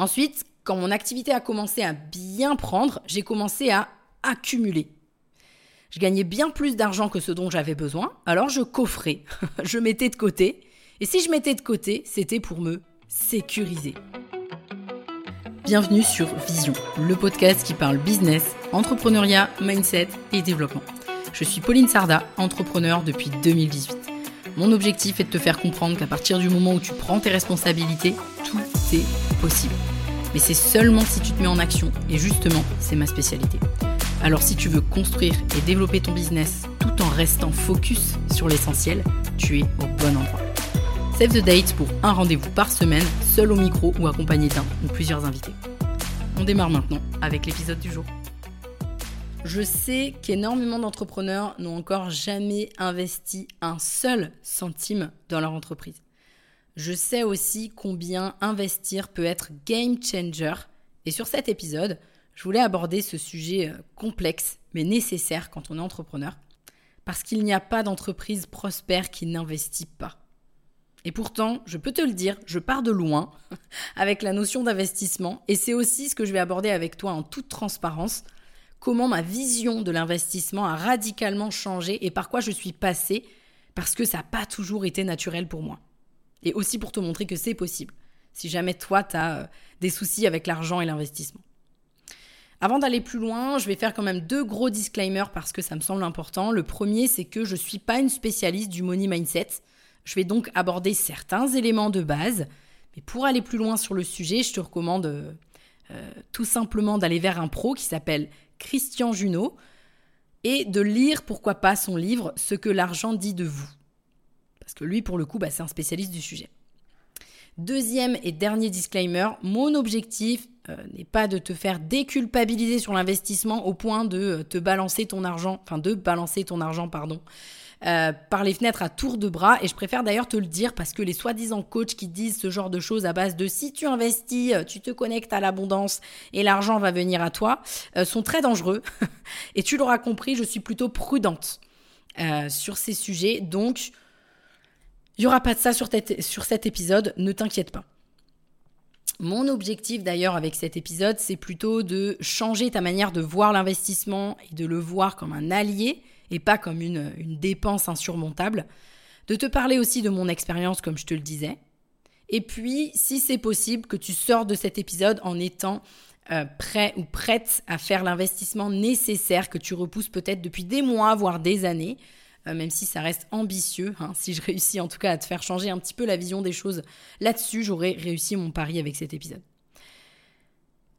Ensuite, quand mon activité a commencé à bien prendre, j'ai commencé à accumuler. Je gagnais bien plus d'argent que ce dont j'avais besoin, alors je coffrais, je mettais de côté, et si je mettais de côté, c'était pour me sécuriser. Bienvenue sur Vision, le podcast qui parle business, entrepreneuriat, mindset et développement. Je suis Pauline Sarda, entrepreneur depuis 2018. Mon objectif est de te faire comprendre qu'à partir du moment où tu prends tes responsabilités, tout est possible. Mais c'est seulement si tu te mets en action, et justement, c'est ma spécialité. Alors si tu veux construire et développer ton business tout en restant focus sur l'essentiel, tu es au bon endroit. Save the date pour un rendez-vous par semaine, seul au micro ou accompagné d'un ou plusieurs invités. On démarre maintenant avec l'épisode du jour. Je sais qu'énormément d'entrepreneurs n'ont encore jamais investi un seul centime dans leur entreprise. Je sais aussi combien investir peut être game changer. Et sur cet épisode, je voulais aborder ce sujet euh, complexe mais nécessaire quand on est entrepreneur. Parce qu'il n'y a pas d'entreprise prospère qui n'investit pas. Et pourtant, je peux te le dire, je pars de loin avec la notion d'investissement. Et c'est aussi ce que je vais aborder avec toi en toute transparence. Comment ma vision de l'investissement a radicalement changé et par quoi je suis passée parce que ça n'a pas toujours été naturel pour moi. Et aussi pour te montrer que c'est possible, si jamais toi, tu as euh, des soucis avec l'argent et l'investissement. Avant d'aller plus loin, je vais faire quand même deux gros disclaimers parce que ça me semble important. Le premier, c'est que je ne suis pas une spécialiste du money mindset. Je vais donc aborder certains éléments de base. Mais pour aller plus loin sur le sujet, je te recommande euh, euh, tout simplement d'aller vers un pro qui s'appelle Christian Junot et de lire, pourquoi pas, son livre Ce que l'argent dit de vous. Parce que lui, pour le coup, bah, c'est un spécialiste du sujet. Deuxième et dernier disclaimer, mon objectif euh, n'est pas de te faire déculpabiliser sur l'investissement au point de euh, te balancer ton argent, enfin de balancer ton argent, pardon, euh, par les fenêtres à tour de bras. Et je préfère d'ailleurs te le dire parce que les soi-disant coachs qui disent ce genre de choses à base de si tu investis, tu te connectes à l'abondance et l'argent va venir à toi, sont très dangereux. et tu l'auras compris, je suis plutôt prudente sur ces sujets. Donc, il n'y aura pas de ça sur, cet épisode, ne t'inquiète pas. Mon objectif d'ailleurs avec cet épisode, c'est plutôt de changer ta manière de voir l'investissement et de le voir comme un allié et pas comme une, dépense insurmontable. De te parler aussi de mon expérience comme je te le disais. Et puis, si c'est possible, que tu sors de cet épisode en étant euh, prêt ou prête à faire l'investissement nécessaire que tu repousses peut-être depuis des mois, voire des années, même si ça reste ambitieux. Hein. Si je réussis en tout cas à te faire changer un petit peu la vision des choses là-dessus, j'aurai réussi mon pari avec cet épisode.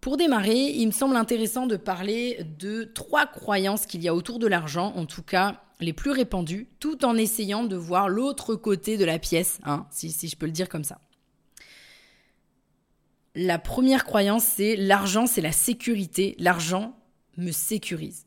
Pour démarrer, il me semble intéressant de parler de trois croyances qu'il y a autour de l'argent, en tout cas les plus répandues, tout en essayant de voir l'autre côté de la pièce, hein, si je peux le dire comme ça. La première croyance, c'est l'argent, c'est la sécurité. L'argent me sécurise.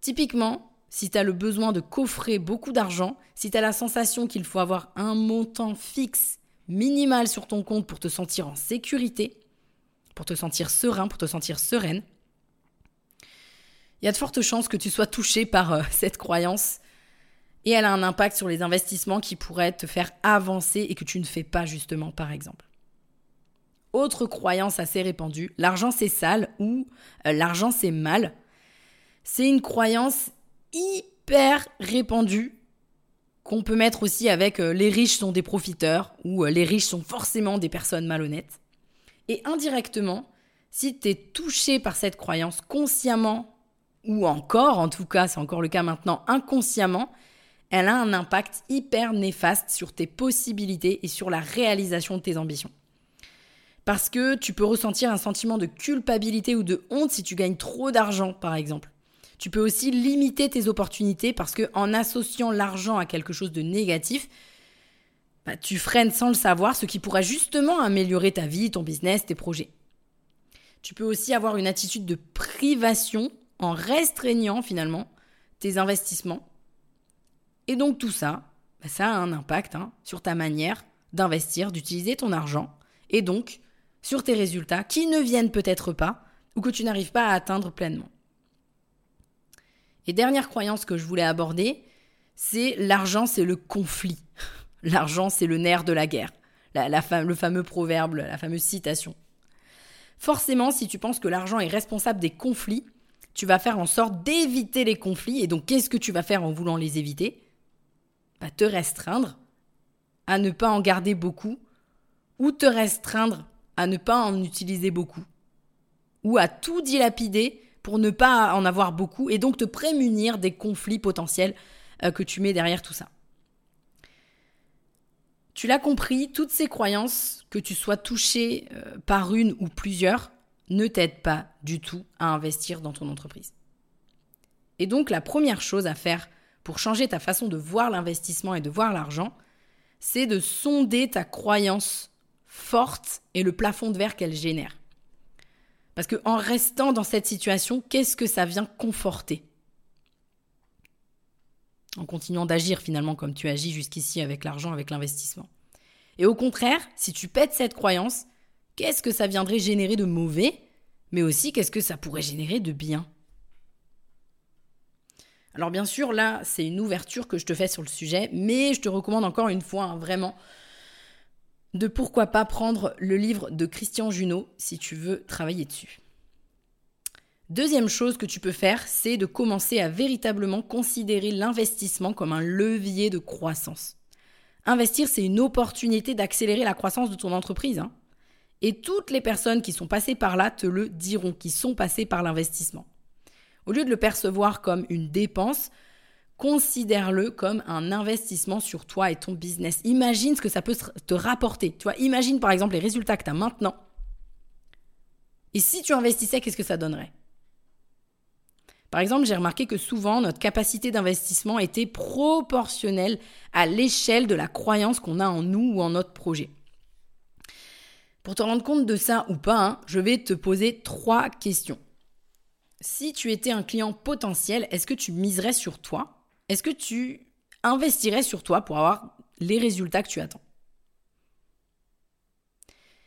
Typiquement, si tu as le besoin de coffrer beaucoup d'argent, si tu as la sensation qu'il faut avoir un montant fixe minimal sur ton compte pour te sentir en sécurité, pour te sentir serein, pour te sentir sereine, il y a de fortes chances que tu sois touché par euh, cette croyance et elle a un impact sur les investissements qui pourraient te faire avancer et que tu ne fais pas justement par exemple. Autre croyance assez répandue, l'argent c'est sale ou euh, l'argent c'est mal. C'est une croyance hyper répandu qu'on peut mettre aussi avec euh, les riches sont des profiteurs ou euh, les riches sont forcément des personnes malhonnêtes. Et indirectement, si tu es touché par cette croyance consciemment ou encore, en tout cas c'est encore le cas maintenant, inconsciemment, elle a un impact hyper néfaste sur tes possibilités et sur la réalisation de tes ambitions. Parce que tu peux ressentir un sentiment de culpabilité ou de honte si tu gagnes trop d'argent, par exemple. Tu peux aussi limiter tes opportunités parce que en associant l'argent à quelque chose de négatif, bah, tu freines sans le savoir ce qui pourra justement améliorer ta vie, ton business, tes projets. Tu peux aussi avoir une attitude de privation en restreignant finalement tes investissements. Et donc tout ça, bah, ça a un impact hein, sur ta manière d'investir, d'utiliser ton argent, et donc sur tes résultats qui ne viennent peut-être pas ou que tu n'arrives pas à atteindre pleinement. Et dernière croyance que je voulais aborder, c'est l'argent, c'est le conflit. L'argent, c'est le nerf de la guerre. le fameux proverbe, la fameuse citation. Forcément, si tu penses que l'argent est responsable des conflits, tu vas faire en sorte d'éviter les conflits. Et donc, qu'est-ce que tu vas faire en voulant les éviter? Bah, Te restreindre à ne pas en garder beaucoup ou te restreindre à ne pas en utiliser beaucoup ou à tout dilapider pour ne pas en avoir beaucoup et donc te prémunir des conflits potentiels euh, que tu mets derrière tout ça. Tu l'as compris, toutes ces croyances, que tu sois touché euh, par une ou plusieurs, ne t'aident pas du tout à investir dans ton entreprise. Et donc la première chose à faire pour changer ta façon de voir l'investissement et de voir l'argent, c'est de sonder ta croyance forte et le plafond de verre qu'elle génère. Parce qu'en restant dans cette situation, qu'est-ce que ça vient conforter? En continuant d'agir finalement comme tu agis jusqu'ici avec l'argent, avec l'investissement. Et au contraire, si tu pètes cette croyance, qu'est-ce que ça viendrait générer de mauvais, mais aussi qu'est-ce que ça pourrait générer de bien? Alors bien sûr, là, c'est une ouverture que je te fais sur le sujet, mais je te recommande encore une fois, hein, vraiment, de pourquoi pas prendre le livre de Christian Junot si tu veux travailler dessus. Deuxième chose que tu peux faire, c'est de commencer à véritablement considérer l'investissement comme un levier de croissance. Investir, c'est une opportunité d'accélérer la croissance de ton entreprise. Hein. Et toutes les personnes qui sont passées par là te le diront, qui sont passées par l'investissement. Au lieu de le percevoir comme une dépense, considère-le comme un investissement sur toi et ton business. Imagine ce que ça peut te rapporter. Tu imagine par exemple les résultats que tu as maintenant. Et si tu investissais, qu'est-ce que ça donnerait? Par exemple, j'ai remarqué que souvent notre capacité d'investissement était proportionnelle à l'échelle de la croyance qu'on a en nous ou en notre projet. Pour te rendre compte de ça ou pas, hein, je vais te poser trois questions. Si tu étais un client potentiel, est-ce que tu miserais sur toi? Est-ce que tu investirais sur toi pour avoir les résultats que tu attends?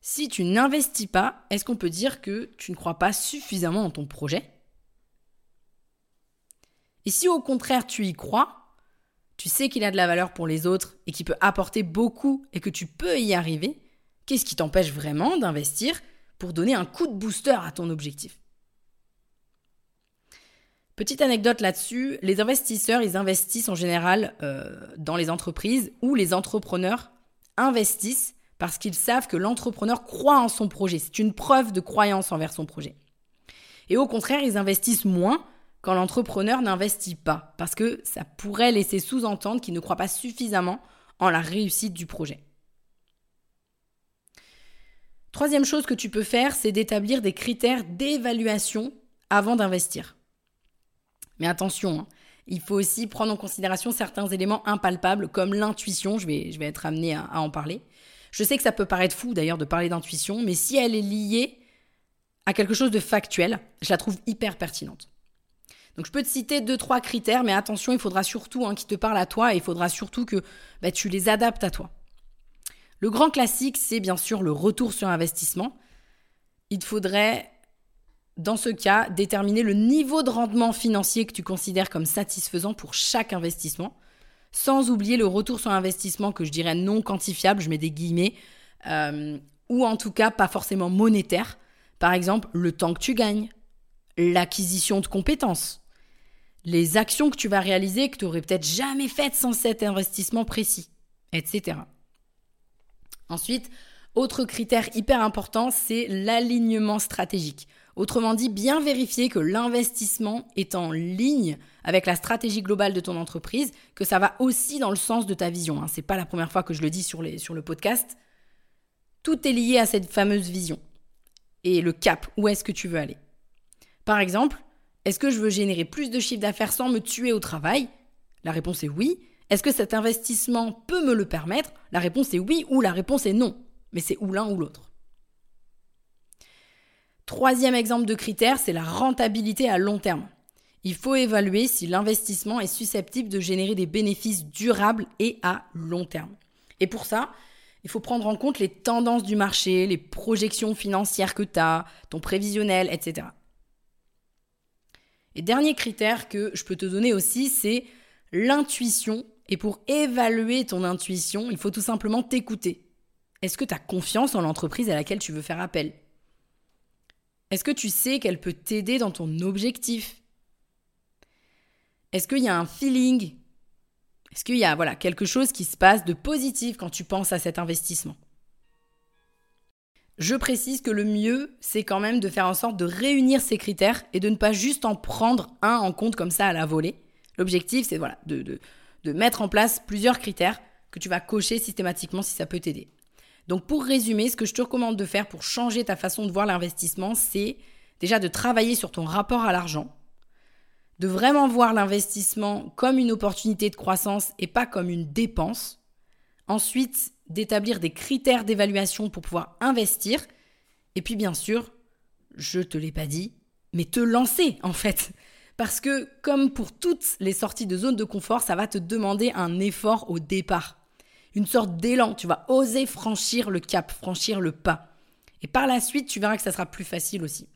Si tu n'investis pas, est-ce qu'on peut dire que tu ne crois pas suffisamment en ton projet? Et si au contraire tu y crois, tu sais qu'il a de la valeur pour les autres et qu'il peut apporter beaucoup et que tu peux y arriver, qu'est-ce qui t'empêche vraiment d'investir pour donner un coup de booster à ton objectif? Petite anecdote là-dessus, les investisseurs, ils investissent en général euh, dans les entreprises où les entrepreneurs investissent parce qu'ils savent que l'entrepreneur croit en son projet. C'est une preuve de croyance envers son projet. Et au contraire, ils investissent moins quand l'entrepreneur n'investit pas, parce que ça pourrait laisser sous-entendre qu'il ne croit pas suffisamment en la réussite du projet. Troisième chose que tu peux faire, c'est d'établir des critères d'évaluation avant d'investir. Mais attention, hein, il faut aussi prendre en considération certains éléments impalpables comme l'intuition, je vais, je vais être amené à, en parler. Je sais que ça peut paraître fou d'ailleurs de parler d'intuition, mais si elle est liée à quelque chose de factuel, je la trouve hyper pertinente. Donc je peux te citer deux, trois critères, mais attention, il faudra surtout hein, qu'ils te parlent à toi et il faudra surtout que bah, tu les adaptes à toi. Le grand classique, c'est bien sûr le retour sur investissement. Il te faudrait dans ce cas, déterminer le niveau de rendement financier que tu considères comme satisfaisant pour chaque investissement, sans oublier le retour sur investissement que je dirais non quantifiable, je mets des guillemets, euh, ou en tout cas pas forcément monétaire. Par exemple, le temps que tu gagnes, l'acquisition de compétences, les actions que tu vas réaliser que tu n'aurais peut-être jamais faites sans cet investissement précis, etc. Ensuite, autre critère hyper important, c'est l'alignement stratégique. Autrement dit, bien vérifier que l'investissement est en ligne avec la stratégie globale de ton entreprise, que ça va aussi dans le sens de ta vision. Hein. Ce n'est pas la première fois que je le dis sur le podcast. Tout est lié à cette fameuse vision et le cap, où est-ce que tu veux aller. Par exemple, est-ce que je veux générer plus de chiffre d'affaires sans me tuer au travail? La réponse est oui. Est-ce que cet investissement peut me le permettre? La réponse est oui ou la réponse est non. Mais c'est ou l'un ou l'autre. Troisième exemple de critère, c'est la rentabilité à long terme. Il faut évaluer si l'investissement est susceptible de générer des bénéfices durables et à long terme. Et pour ça, il faut prendre en compte les tendances du marché, les projections financières que tu as, ton prévisionnel, etc. Et dernier critère que je peux te donner aussi, c'est l'intuition. Et pour évaluer ton intuition, il faut tout simplement t'écouter. Est-ce que tu as confiance en l'entreprise à laquelle tu veux faire appel? Est-ce que tu sais qu'elle peut t'aider dans ton objectif? Est-ce qu'il y a un feeling? Est-ce qu'il y a voilà, quelque chose qui se passe de positif quand tu penses à cet investissement? Je précise que le mieux, c'est quand même de faire en sorte de réunir ces critères et de ne pas juste en prendre un en compte comme ça à la volée. L'objectif, c'est de, mettre en place plusieurs critères que tu vas cocher systématiquement si ça peut t'aider. Donc pour résumer, ce que je te recommande de faire pour changer ta façon de voir l'investissement, c'est déjà de travailler sur ton rapport à l'argent, de vraiment voir l'investissement comme une opportunité de croissance et pas comme une dépense. Ensuite, d'établir des critères d'évaluation pour pouvoir investir. Et puis bien sûr, je te l'ai pas dit, mais te lancer en fait. Parce que comme pour toutes les sorties de zone de confort, ça va te demander un effort au départ. Une sorte d'élan, tu vas oser franchir le cap, franchir le pas. Et par la suite, tu verras que ça sera plus facile aussi.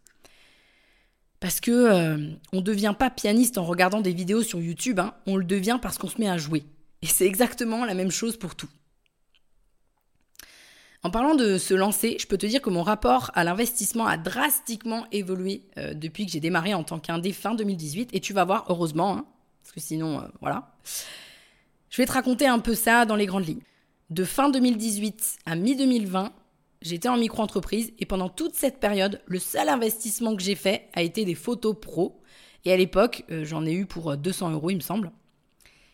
Parce que euh, on ne devient pas pianiste en regardant des vidéos sur YouTube, hein. on le devient parce qu'on se met à jouer. Et c'est exactement la même chose pour tout. En parlant de se lancer, je peux te dire que mon rapport à l'investissement a drastiquement évolué euh, depuis que j'ai démarré en tant qu'indé fin 2018. Et tu vas voir, heureusement, hein, parce que sinon, euh, voilà. Je vais te raconter un peu ça dans les grandes lignes. De fin 2018 à mi-2020, j'étais en micro-entreprise et pendant toute cette période, le seul investissement que j'ai fait a été des photos pro. Et à l'époque, euh, j'en ai eu pour 200 euros, il me semble.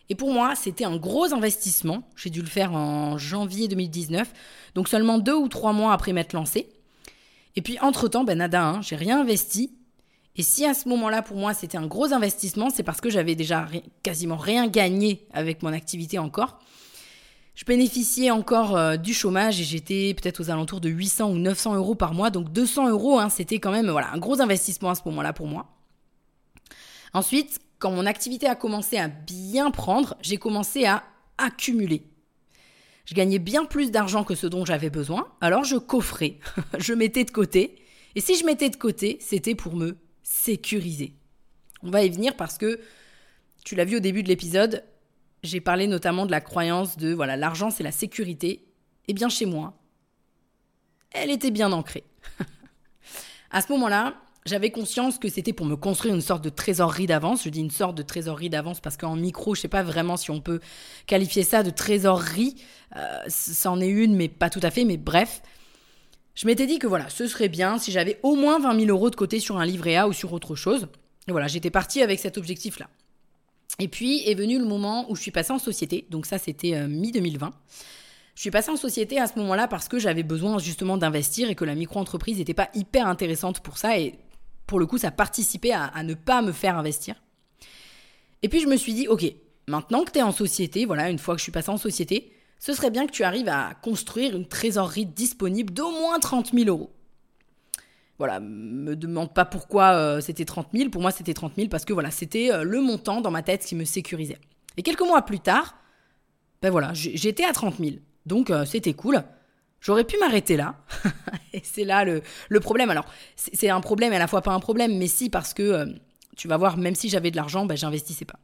Et pour moi, c'était un gros investissement. J'ai dû le faire en janvier 2019, donc seulement deux ou trois mois après m'être lancé. Et puis entre-temps, ben nada, hein, j'ai rien investi. Et si à ce moment-là, pour moi, c'était un gros investissement, c'est parce que j'avais déjà quasiment rien gagné avec mon activité encore. Je bénéficiais encore euh, du chômage et j'étais peut-être aux alentours de 800 ou 900 euros par mois. Donc 200 euros, hein, c'était quand même voilà, un gros investissement à ce moment-là pour moi. Ensuite, quand mon activité a commencé à bien prendre, j'ai commencé à accumuler. Je gagnais bien plus d'argent que ce dont j'avais besoin, alors je coffrais, je mettais de côté. Et si je mettais de côté, c'était pour me sécuriser. On va y venir parce que, tu l'as vu au début de l'épisode, j'ai parlé notamment de la croyance de voilà, l'argent c'est la sécurité. Eh bien chez moi, elle était bien ancrée. à ce moment-là, j'avais conscience que c'était pour me construire une sorte de trésorerie d'avance. Je dis une sorte de trésorerie d'avance parce qu'en micro, je sais pas vraiment si on peut qualifier ça de trésorerie. Euh, c'en est une, mais pas tout à fait. Mais bref, je m'étais dit que voilà, ce serait bien si j'avais au moins 20 000 euros de côté sur un livret A ou sur autre chose. Et voilà, j'étais partie avec cet objectif-là. Et puis est venu le moment où je suis passée en société. Donc ça, c'était euh, mi-2020. Je suis passée en société à ce moment-là parce que j'avais besoin justement d'investir et que la micro-entreprise n'était pas hyper intéressante pour ça. Et pour le coup, ça participait à, à ne pas me faire investir. Et puis je me suis dit, ok, maintenant que tu es en société, voilà, une fois que je suis passée en société, ce serait bien que tu arrives à construire une trésorerie disponible d'au moins 30 000 euros. Voilà, me demande pas pourquoi euh, c'était 30 000. Pour moi, c'était 30 000 parce que voilà, c'était euh, le montant dans ma tête qui me sécurisait. Et quelques mois plus tard, ben voilà, j'étais à 30 000. Donc euh, c'était cool. J'aurais pu m'arrêter là. et c'est là le, problème. Alors, c'est un problème et à la fois pas un problème, mais si, parce que tu vas voir, même si j'avais de l'argent, ben, j'investissais pas.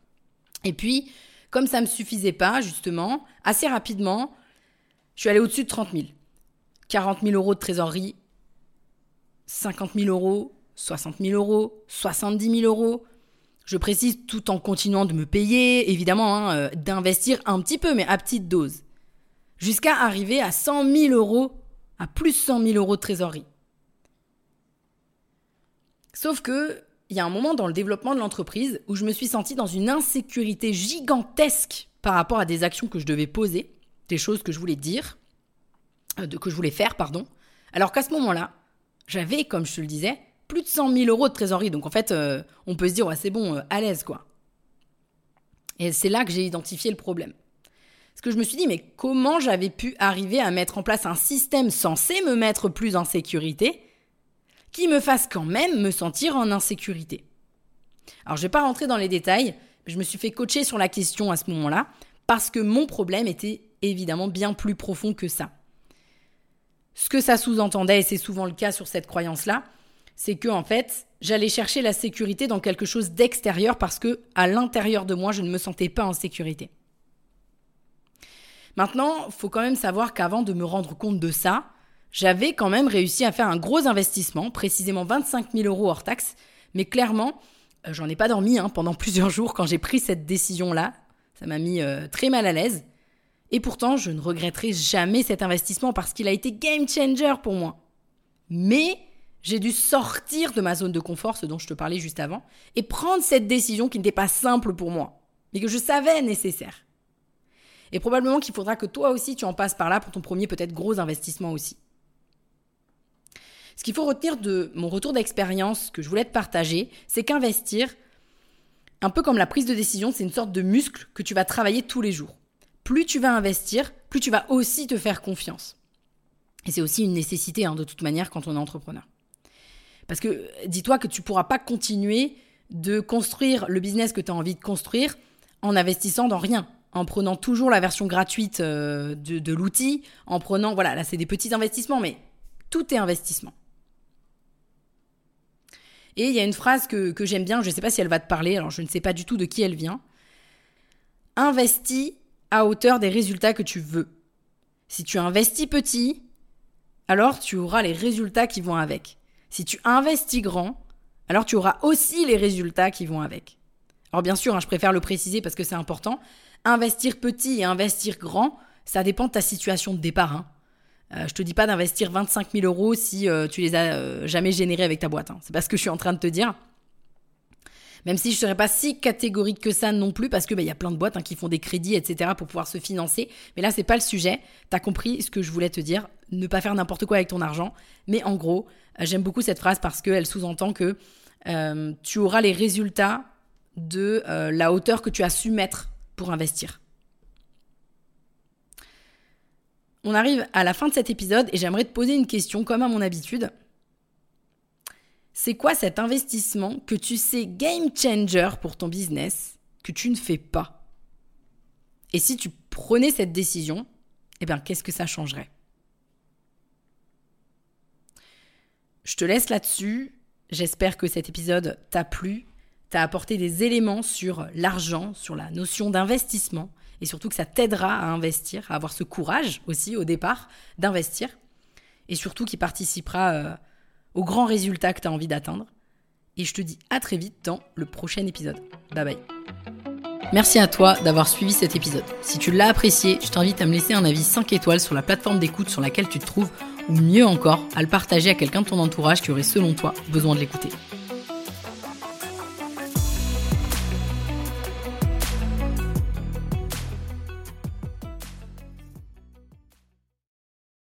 Et puis, comme ça me suffisait pas, justement, assez rapidement, je suis allée au-dessus de 30 000. 40 000 euros de trésorerie, 50 000 euros, 60 000 euros, 70 000 euros. Je précise tout en continuant de me payer, évidemment, hein, euh, d'investir un petit peu, mais à petite dose jusqu'à arriver à 100 000 euros, à plus 100 000 euros de trésorerie. Sauf que, il y a un moment dans le développement de l'entreprise où je me suis sentie dans une insécurité gigantesque par rapport à des actions que je devais poser, des choses que je voulais dire, euh, que je voulais faire, pardon. Alors qu'à ce moment-là, j'avais, comme je te le disais, plus de 100 000 euros de trésorerie. Donc en fait, euh, on peut se dire, ouais, c'est bon, euh, à l'aise, quoi. Et c'est là que j'ai identifié le problème. Parce que je me suis dit, mais comment j'avais pu arriver à mettre en place un système censé me mettre plus en sécurité qui me fasse quand même me sentir en insécurité? Alors je ne vais pas rentrer dans les détails, mais je me suis fait coacher sur la question à ce moment-là parce que mon problème était évidemment bien plus profond que ça. Ce que ça sous-entendait, et c'est souvent le cas sur cette croyance-là, c'est que en fait, j'allais chercher la sécurité dans quelque chose d'extérieur parce que à l'intérieur de moi, je ne me sentais pas en sécurité. Maintenant, faut quand même savoir qu'avant de me rendre compte de ça, j'avais quand même réussi à faire un gros investissement, précisément 25 000 euros hors taxe, mais clairement, euh, j'en ai pas dormi hein, pendant plusieurs jours quand j'ai pris cette décision-là. Ça m'a mis euh, très mal à l'aise. Et pourtant, je ne regretterai jamais cet investissement parce qu'il a été game changer pour moi. Mais j'ai dû sortir de ma zone de confort, ce dont je te parlais juste avant, et prendre cette décision qui n'était pas simple pour moi, mais que je savais nécessaire. Et probablement qu'il faudra que toi aussi tu en passes par là pour ton premier peut-être gros investissement aussi. Ce qu'il faut retenir de mon retour d'expérience que je voulais te partager, c'est qu'investir, un peu comme la prise de décision, c'est une sorte de muscle que tu vas travailler tous les jours. Plus tu vas investir, plus tu vas aussi te faire confiance. Et c'est aussi une nécessité hein, de toute manière quand on est entrepreneur. Parce que dis-toi que tu ne pourras pas continuer de construire le business que tu as envie de construire en investissant dans rien, en prenant toujours la version gratuite euh, de, l'outil, en prenant, voilà, là c'est des petits investissements, mais tout est investissement. Et il y a une phrase que j'aime bien, je ne sais pas si elle va te parler, alors je ne sais pas du tout de qui elle vient. Investis à hauteur des résultats que tu veux. Si tu investis petit, alors tu auras les résultats qui vont avec. Si tu investis grand, alors tu auras aussi les résultats qui vont avec. Alors bien sûr, hein, je préfère le préciser parce que c'est important. Investir petit et investir grand, ça dépend de ta situation de départ. Hein. Euh, je te dis pas d'investir 25 000 euros si euh, tu les as euh, jamais générés avec ta boîte. Hein. C'est pas ce que je suis en train de te dire. Même si je ne serais pas si catégorique que ça non plus, parce que bah, il y a plein de boîtes qui font des crédits, etc. pour pouvoir se financer. Mais là, c'est pas le sujet. Tu as compris ce que je voulais te dire ne pas faire n'importe quoi avec ton argent. Mais en gros, euh, j'aime beaucoup cette phrase parce qu'elle sous-entend que euh, tu auras les résultats de euh, la hauteur que tu as su mettre pour investir. On arrive à la fin de cet épisode et j'aimerais te poser une question comme à mon habitude. C'est quoi cet investissement que tu sais game changer pour ton business que tu ne fais pas? Et si tu prenais cette décision, eh bien qu'est-ce que ça changerait? Je te laisse là-dessus. J'espère que cet épisode t'a plu, t'a apporté des éléments sur l'argent, sur la notion d'investissement, et surtout que ça t'aidera à investir, à avoir ce courage aussi au départ d'investir, et surtout qui participera euh, au grand résultat que tu as envie d'atteindre. Et je te dis à très vite dans le prochain épisode. Bye bye. Merci à toi d'avoir suivi cet épisode. Si tu l'as apprécié, je t'invite à me laisser un avis 5 étoiles sur la plateforme d'écoute sur laquelle tu te trouves ou mieux encore, à le partager à quelqu'un de ton entourage qui aurait selon toi besoin de l'écouter.